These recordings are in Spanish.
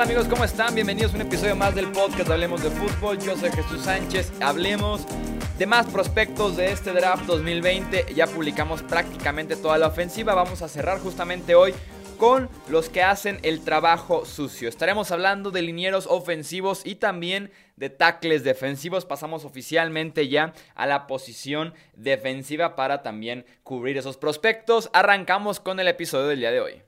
tal amigos? ¿Cómo están? Bienvenidos a un episodio más del podcast Hablemos de Fútbol. Yo soy Jesús Sánchez. Hablemos de más prospectos de este draft 2020. Ya publicamos prácticamente toda la ofensiva. Vamos a cerrar justamente hoy con los que hacen el trabajo sucio. Estaremos hablando de linieros ofensivos y también de tackles defensivos. Pasamos oficialmente ya a la posición defensiva para también cubrir esos prospectos. Arrancamos con el episodio del día de hoy.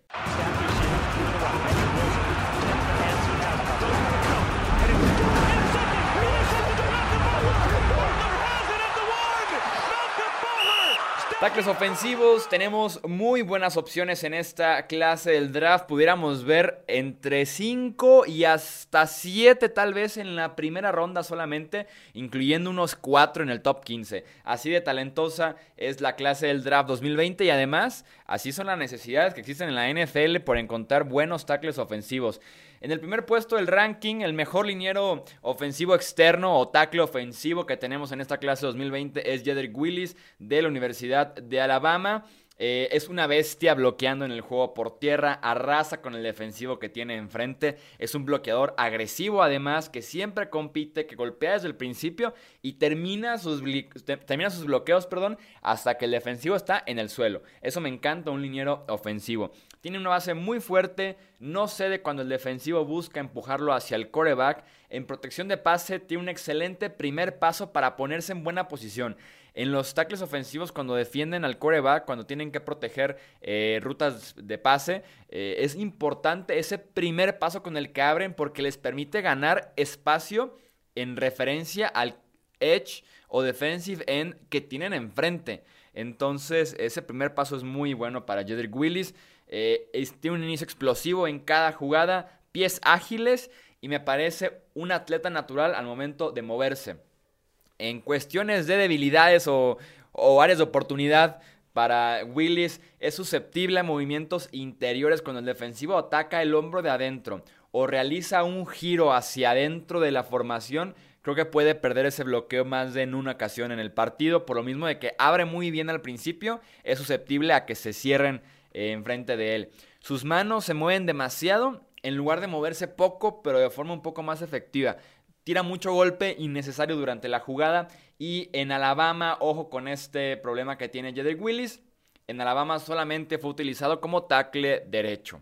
Tackles ofensivos, tenemos muy buenas opciones en esta clase del draft. Pudiéramos ver entre 5 y hasta 7 tal vez en la primera ronda solamente, incluyendo unos 4 en el top 15. Así de talentosa es la clase del draft 2020 y además así son las necesidades que existen en la NFL por encontrar buenos tackles ofensivos. En el primer puesto del ranking, el mejor liniero ofensivo externo o tackle ofensivo que tenemos en esta clase 2020 es Jedrick Willis de la Universidad de Alabama. Eh, es una bestia bloqueando en el juego por tierra, arrasa con el defensivo que tiene enfrente. Es un bloqueador agresivo además que siempre compite, que golpea desde el principio y termina sus, termina sus bloqueos perdón, hasta que el defensivo está en el suelo. Eso me encanta, un liniero ofensivo. Tiene una base muy fuerte, no cede cuando el defensivo busca empujarlo hacia el coreback. En protección de pase tiene un excelente primer paso para ponerse en buena posición. En los tackles ofensivos, cuando defienden al coreback, cuando tienen que proteger eh, rutas de pase, eh, es importante ese primer paso con el que abren porque les permite ganar espacio en referencia al edge o defensive end que tienen enfrente. Entonces, ese primer paso es muy bueno para Jedrick Willis. Eh, tiene un inicio explosivo en cada jugada, pies ágiles y me parece un atleta natural al momento de moverse en cuestiones de debilidades o, áreas de oportunidad para Willis es susceptible a movimientos interiores cuando el defensivo ataca el hombro de adentro o realiza un giro hacia adentro de la formación, creo que puede perder ese bloqueo más de en una ocasión en el partido, por lo mismo de que abre muy bien al principio, es susceptible a que se cierren eh, enfrente de él. Sus manos se mueven demasiado en lugar de moverse poco, pero de forma un poco más efectiva. Tira mucho golpe innecesario durante la jugada. Y en Alabama, ojo con este problema que tiene Jedrick Willis. En Alabama solamente fue utilizado como tackle derecho.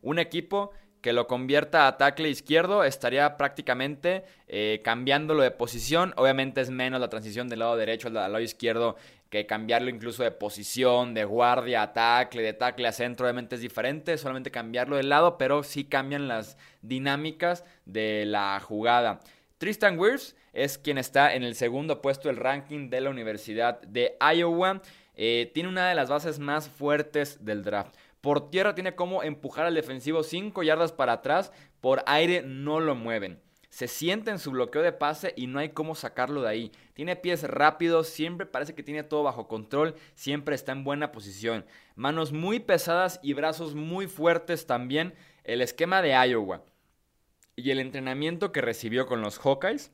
Un equipo que lo convierta a tackle izquierdo estaría prácticamente eh, cambiándolo de posición. Obviamente es menos la transición del lado derecho al lado izquierdo que cambiarlo incluso de posición, de guardia a tackle, de tackle a centro, obviamente es diferente, solamente cambiarlo de lado, pero sí cambian las dinámicas de la jugada. Tristan Wirfs es quien está en el segundo puesto del ranking de la Universidad de Iowa. Eh, tiene una de las bases más fuertes del draft. Por tierra tiene como empujar al defensivo 5 yardas para atrás, por aire no lo mueven se siente en su bloqueo de pase y no hay cómo sacarlo de ahí. Tiene pies rápidos, siempre parece que tiene todo bajo control, siempre está en buena posición. Manos muy pesadas y brazos muy fuertes también. El esquema de Iowa y el entrenamiento que recibió con los Hawkeyes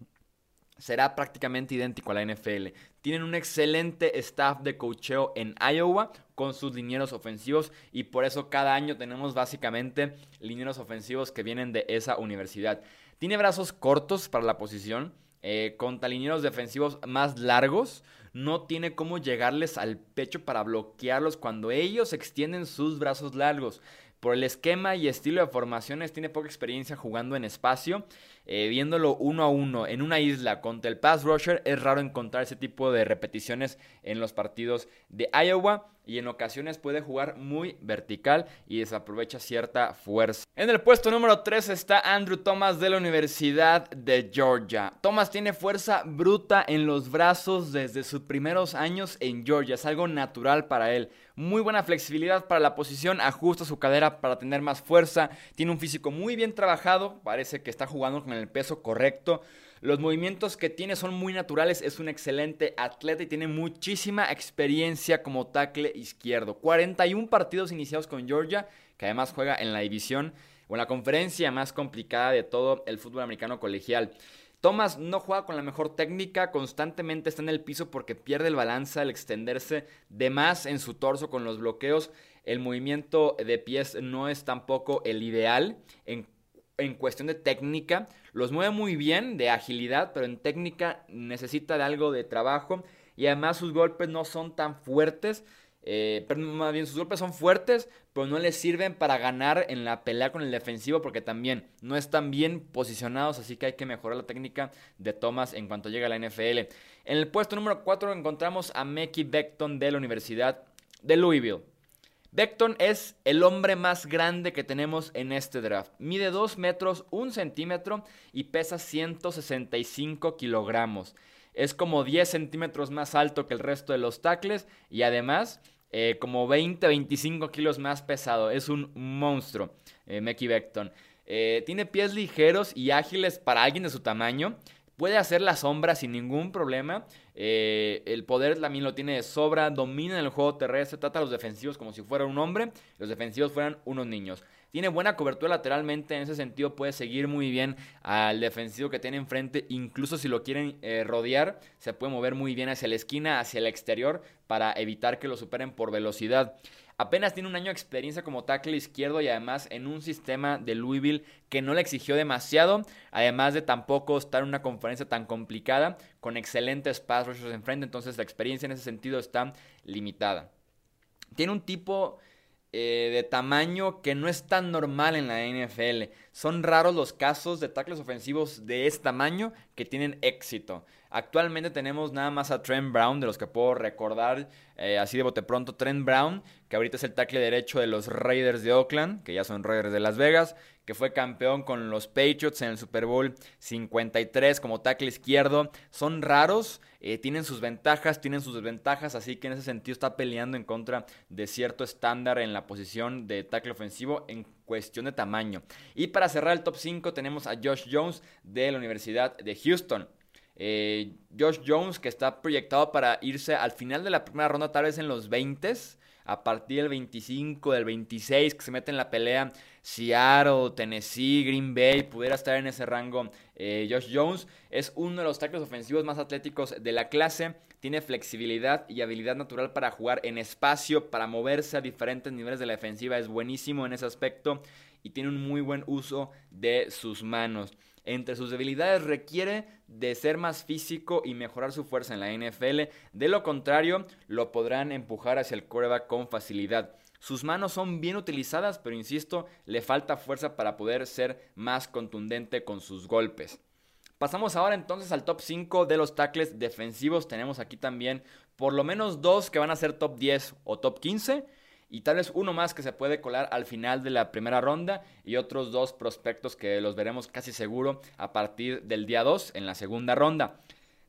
será prácticamente idéntico a la NFL. Tienen un excelente staff de cocheo en Iowa con sus linieros ofensivos y por eso cada año tenemos básicamente linieros ofensivos que vienen de esa universidad. Tiene brazos cortos para la posición, eh, con talineros defensivos más largos. No tiene cómo llegarles al pecho para bloquearlos cuando ellos extienden sus brazos largos. Por el esquema y estilo de formaciones tiene poca experiencia jugando en espacio. Eh, viéndolo uno a uno en una isla contra el pass rusher, es raro encontrar ese tipo de repeticiones en los partidos de Iowa y en ocasiones puede jugar muy vertical y desaprovecha cierta fuerza. En el puesto número 3 está Andrew Thomas de la Universidad de Georgia. Thomas tiene fuerza bruta en los brazos desde sus primeros años en Georgia, es algo natural para él. Muy buena flexibilidad para la posición, ajusta su cadera para tener más fuerza, tiene un físico muy bien trabajado, parece que está jugando con el peso correcto. Los movimientos que tiene son muy naturales, es un excelente atleta y tiene muchísima experiencia como tackle izquierdo. 41 partidos iniciados con Georgia, que además juega en la división o en la conferencia más complicada de todo el fútbol americano colegial. Thomas no juega con la mejor técnica, constantemente está en el piso porque pierde el balance al extenderse de más en su torso con los bloqueos. El movimiento de pies no es tampoco el ideal. En en cuestión de técnica. Los mueve muy bien, de agilidad, pero en técnica necesita de algo de trabajo. Y además sus golpes no son tan fuertes. Eh, pero más bien sus golpes son fuertes, pero no les sirven para ganar en la pelea con el defensivo porque también no están bien posicionados, así que hay que mejorar la técnica de Thomas en cuanto llega a la NFL. En el puesto número 4 encontramos a Mekhi Beckton de la Universidad de Louisville. Beckton es el hombre más grande que tenemos en este draft. Mide 2 metros 1 centímetro y pesa 165 kilogramos. Es como 10 centímetros más alto que el resto de los tackles y además eh, como 20-25 kilos más pesado. Es un monstruo, eh, Beckton. Eh, tiene pies ligeros y ágiles para alguien de su tamaño. Puede hacer la sombra sin ningún problema. Eh, el poder también lo tiene de sobra. Domina el juego terrestre. Trata a los defensivos como si fuera un hombre. Los defensivos fueran unos niños. Tiene buena cobertura lateralmente. En ese sentido puede seguir muy bien al defensivo que tiene enfrente. Incluso si lo quieren eh, rodear. Se puede mover muy bien hacia la esquina, hacia el exterior. Para evitar que lo superen por velocidad. Apenas tiene un año de experiencia como tackle izquierdo y además en un sistema de Louisville que no le exigió demasiado, además de tampoco estar en una conferencia tan complicada con excelentes pass rushers enfrente, entonces la experiencia en ese sentido está limitada. Tiene un tipo eh, de tamaño que no es tan normal en la NFL. Son raros los casos de tackles ofensivos de este tamaño que tienen éxito. Actualmente tenemos nada más a Trent Brown, de los que puedo recordar eh, así de bote pronto. Trent Brown, que ahorita es el tackle derecho de los Raiders de Oakland, que ya son Raiders de Las Vegas, que fue campeón con los Patriots en el Super Bowl 53 como tackle izquierdo. Son raros, eh, tienen sus ventajas, tienen sus desventajas, así que en ese sentido está peleando en contra de cierto estándar en la posición de tackle ofensivo en cuestión de tamaño. Y para cerrar el top 5 tenemos a Josh Jones de la Universidad de Houston. Eh, Josh Jones que está proyectado para irse al final de la primera ronda, tal vez en los 20 a partir del 25, del 26, que se mete en la pelea Seattle, Tennessee, Green Bay, pudiera estar en ese rango eh, Josh Jones. Es uno de los tackles ofensivos más atléticos de la clase. Tiene flexibilidad y habilidad natural para jugar en espacio, para moverse a diferentes niveles de la defensiva. Es buenísimo en ese aspecto y tiene un muy buen uso de sus manos. Entre sus debilidades requiere de ser más físico y mejorar su fuerza en la NFL. De lo contrario, lo podrán empujar hacia el coreback con facilidad. Sus manos son bien utilizadas, pero insisto, le falta fuerza para poder ser más contundente con sus golpes. Pasamos ahora entonces al top 5 de los tackles defensivos. Tenemos aquí también por lo menos dos que van a ser top 10 o top 15 y tal vez uno más que se puede colar al final de la primera ronda y otros dos prospectos que los veremos casi seguro a partir del día 2 en la segunda ronda.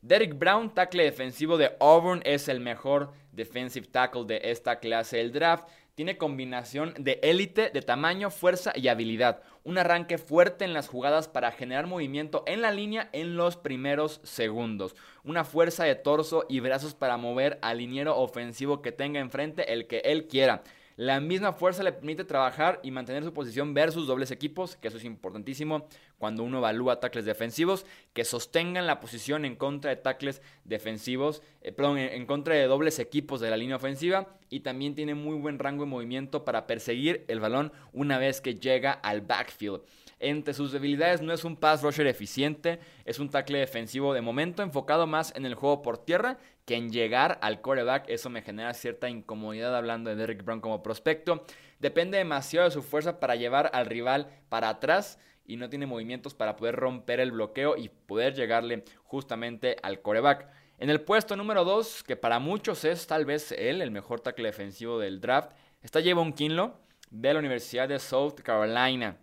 Derek Brown, tackle defensivo de Auburn, es el mejor defensive tackle de esta clase del draft. Tiene combinación de élite, de tamaño, fuerza y habilidad. Un arranque fuerte en las jugadas para generar movimiento en la línea en los primeros segundos. Una fuerza de torso y brazos para mover al liniero ofensivo que tenga enfrente el que él quiera. La misma fuerza le permite trabajar y mantener su posición versus dobles equipos, que eso es importantísimo cuando uno evalúa tackles defensivos, que sostengan la posición en contra de tackles defensivos, eh, perdón, en contra de dobles equipos de la línea ofensiva y también tiene muy buen rango de movimiento para perseguir el balón una vez que llega al backfield. Entre sus debilidades no es un pass rusher eficiente, es un tackle defensivo de momento enfocado más en el juego por tierra que en llegar al quarterback. Eso me genera cierta incomodidad hablando de Derrick Brown como prospecto. Depende demasiado de su fuerza para llevar al rival para atrás y no tiene movimientos para poder romper el bloqueo y poder llegarle justamente al coreback. En el puesto número 2, que para muchos es tal vez él, el mejor tackle defensivo del draft, está Javon Kinlo de la Universidad de South Carolina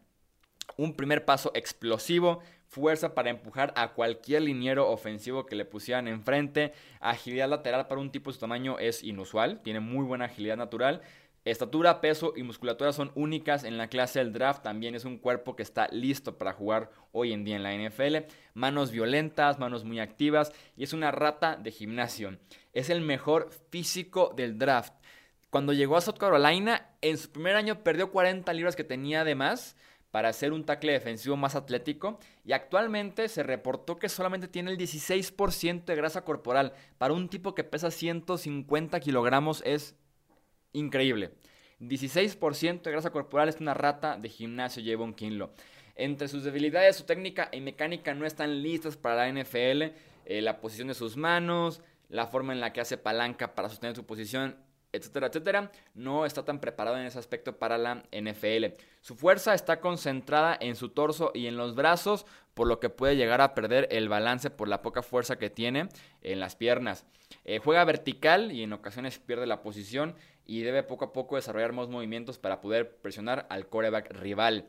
un primer paso explosivo, fuerza para empujar a cualquier liniero ofensivo que le pusieran enfrente, agilidad lateral para un tipo de su tamaño es inusual, tiene muy buena agilidad natural. Estatura, peso y musculatura son únicas en la clase del draft. También es un cuerpo que está listo para jugar hoy en día en la NFL. Manos violentas, manos muy activas y es una rata de gimnasio. Es el mejor físico del draft. Cuando llegó a South Carolina, en su primer año perdió 40 libras que tenía de más para ser un tackle defensivo más atlético y actualmente se reportó que solamente tiene el 16% de grasa corporal. Para un tipo que pesa 150 kilogramos es increíble. 16% de grasa corporal es una rata de gimnasio, Javon Kinlo. Entre sus debilidades, su técnica y mecánica no están listas para la NFL. Eh, la posición de sus manos, la forma en la que hace palanca para sostener su posición etcétera, etcétera, no está tan preparado en ese aspecto para la NFL. Su fuerza está concentrada en su torso y en los brazos, por lo que puede llegar a perder el balance por la poca fuerza que tiene en las piernas. Eh, juega vertical y en ocasiones pierde la posición y debe poco a poco desarrollar más movimientos para poder presionar al coreback rival.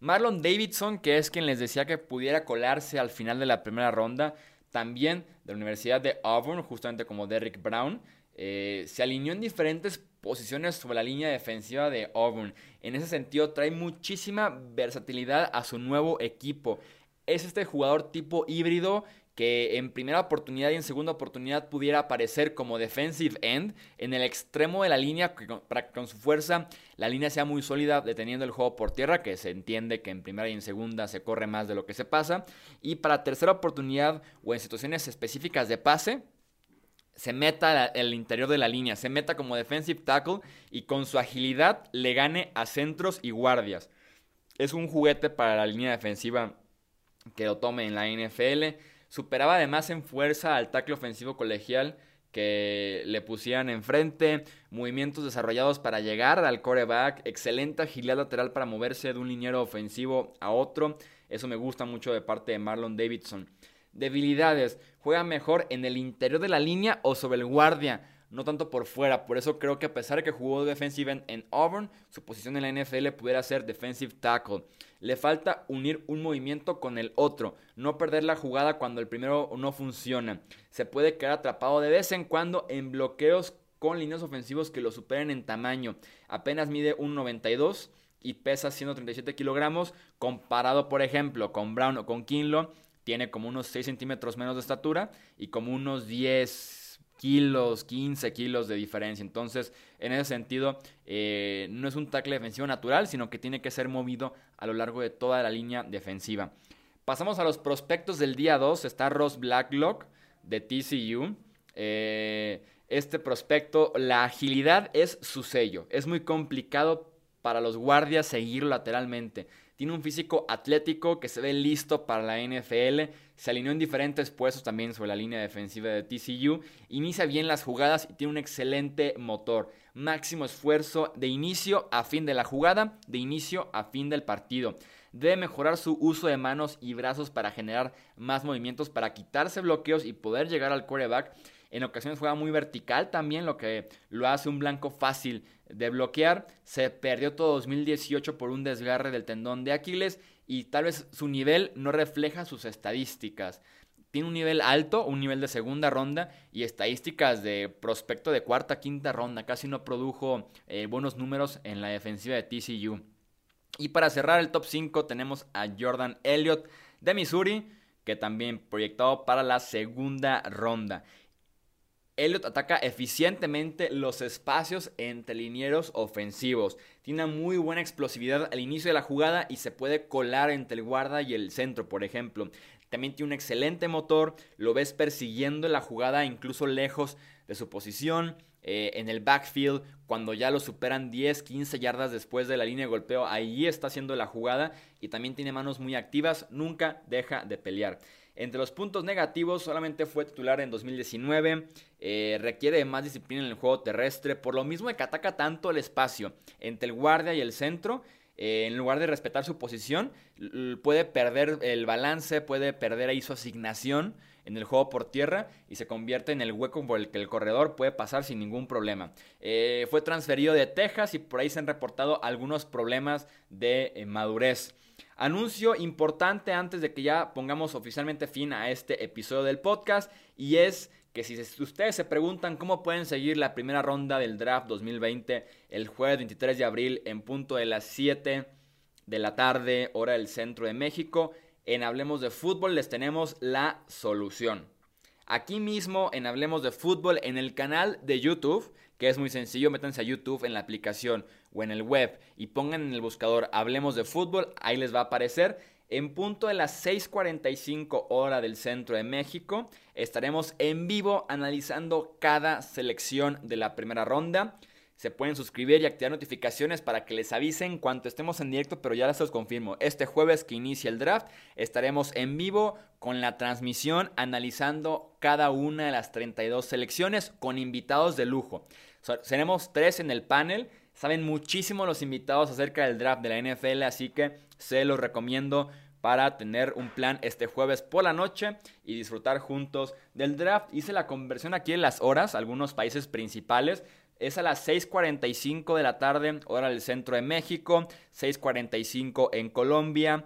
Marlon Davidson, que es quien les decía que pudiera colarse al final de la primera ronda, también de la Universidad de Auburn, justamente como Derrick Brown, eh, se alineó en diferentes posiciones sobre la línea defensiva de Auburn. En ese sentido, trae muchísima versatilidad a su nuevo equipo. Es este jugador tipo híbrido que en primera oportunidad y en segunda oportunidad pudiera aparecer como defensive end en el extremo de la línea para que con su fuerza la línea sea muy sólida deteniendo el juego por tierra, que se entiende que en primera y en segunda se corre más de lo que se pasa, y para tercera oportunidad o en situaciones específicas de pase, se meta el interior de la línea, se meta como defensive tackle y con su agilidad le gane a centros y guardias. Es un juguete para la línea defensiva que lo tome en la NFL. Superaba además en fuerza al tackle ofensivo colegial que le pusieran enfrente, movimientos desarrollados para llegar al coreback, excelente agilidad lateral para moverse de un liniero ofensivo a otro. Eso me gusta mucho de parte de Marlon Davidson. Debilidades. Juega mejor en el interior de la línea o sobre el guardia, no tanto por fuera. Por eso creo que a pesar de que jugó defensive end en Auburn, su posición en la NFL pudiera ser defensive tackle. Le falta unir un movimiento con el otro, no perder la jugada cuando el primero no funciona. Se puede quedar atrapado de vez en cuando en bloqueos con líneas ofensivos que lo superen en tamaño. Apenas mide 1.92 y pesa 137 kilogramos, comparado por ejemplo con Brown o con Kinlo, tiene como unos 6 centímetros menos de estatura y como unos 10 kilos, 15 kilos de diferencia. Entonces, en ese sentido, eh, no es un tackle defensivo natural, sino que tiene que ser movido a lo largo de toda la línea defensiva. Pasamos a los prospectos del día 2. Está Ross Blacklock de TCU. Eh, este prospecto, la agilidad es su sello. Es muy complicado para los guardias seguirlo lateralmente. Tiene un físico atlético que se ve listo para la NFL. Se alineó en diferentes puestos también sobre la línea defensiva de TCU. Inicia bien las jugadas y tiene un excelente motor. Máximo esfuerzo de inicio a fin de la jugada, de inicio a fin del partido. Debe mejorar su uso de manos y brazos para generar más movimientos, para quitarse bloqueos y poder llegar al quarterback. En ocasiones juega muy vertical también, lo que lo hace un blanco fácil de bloquear. Se perdió todo 2018 por un desgarre del tendón de Aquiles y tal vez su nivel no refleja sus estadísticas. Tiene un nivel alto, un nivel de segunda ronda y estadísticas de prospecto de cuarta, quinta ronda. Casi no produjo eh, buenos números en la defensiva de TCU. Y para cerrar el top 5 tenemos a Jordan Elliott de Missouri, que también proyectado para la segunda ronda. Elliot ataca eficientemente los espacios entre linieros ofensivos. Tiene muy buena explosividad al inicio de la jugada y se puede colar entre el guarda y el centro, por ejemplo. También tiene un excelente motor, lo ves persiguiendo la jugada incluso lejos de su posición. Eh, en el backfield, cuando ya lo superan 10, 15 yardas después de la línea de golpeo, ahí está haciendo la jugada y también tiene manos muy activas, nunca deja de pelear. Entre los puntos negativos, solamente fue titular en 2019. Eh, requiere más disciplina en el juego terrestre. Por lo mismo que ataca tanto el espacio entre el guardia y el centro. Eh, en lugar de respetar su posición, puede perder el balance, puede perder ahí su asignación en el juego por tierra y se convierte en el hueco por el que el corredor puede pasar sin ningún problema. Eh, fue transferido de Texas y por ahí se han reportado algunos problemas de madurez. Anuncio importante antes de que ya pongamos oficialmente fin a este episodio del podcast y es que si ustedes se preguntan cómo pueden seguir la primera ronda del draft 2020 el jueves 23 de abril en punto de las 7 de la tarde, hora del centro de México, en Hablemos de Fútbol les tenemos la solución. Aquí mismo en Hablemos de Fútbol en el canal de YouTube, que es muy sencillo, métanse a YouTube en la aplicación o en el web y pongan en el buscador Hablemos de Fútbol, ahí les va a aparecer. En punto de las 6:45 hora del centro de México, estaremos en vivo analizando cada selección de la primera ronda. Se pueden suscribir y activar notificaciones para que les avisen cuando estemos en directo, pero ya les os confirmo. Este jueves que inicia el draft estaremos en vivo con la transmisión analizando cada una de las 32 selecciones con invitados de lujo. seremos tres en el panel. Saben muchísimo los invitados acerca del draft de la NFL, así que se los recomiendo para tener un plan este jueves por la noche y disfrutar juntos del draft. Hice la conversión aquí en las horas, algunos países principales. Es a las 6.45 de la tarde, hora del centro de México, 6.45 en Colombia,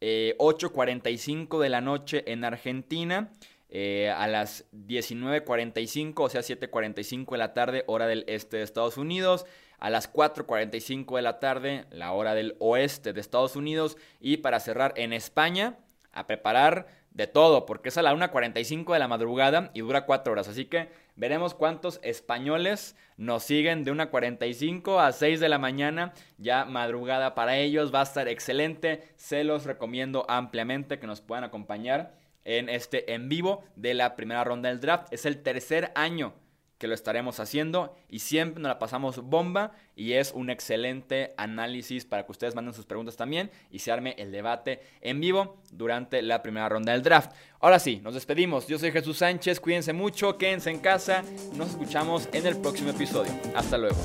8.45 eh, de la noche en Argentina, eh, a las 19.45, o sea 7.45 de la tarde, hora del este de Estados Unidos, a las 4.45 de la tarde, la hora del oeste de Estados Unidos, y para cerrar en España, a preparar de todo, porque es a la 1.45 de la madrugada y dura 4 horas. Así que veremos cuántos españoles nos siguen de 1.45 a 6 de la mañana, ya madrugada para ellos. Va a estar excelente. Se los recomiendo ampliamente que nos puedan acompañar en este en vivo de la primera ronda del draft. Es el tercer año que lo estaremos haciendo y siempre nos la pasamos bomba y es un excelente análisis para que ustedes manden sus preguntas también y se arme el debate en vivo durante la primera ronda del draft. Ahora sí, nos despedimos. Yo soy Jesús Sánchez, cuídense mucho, quédense en casa, nos escuchamos en el próximo episodio. Hasta luego.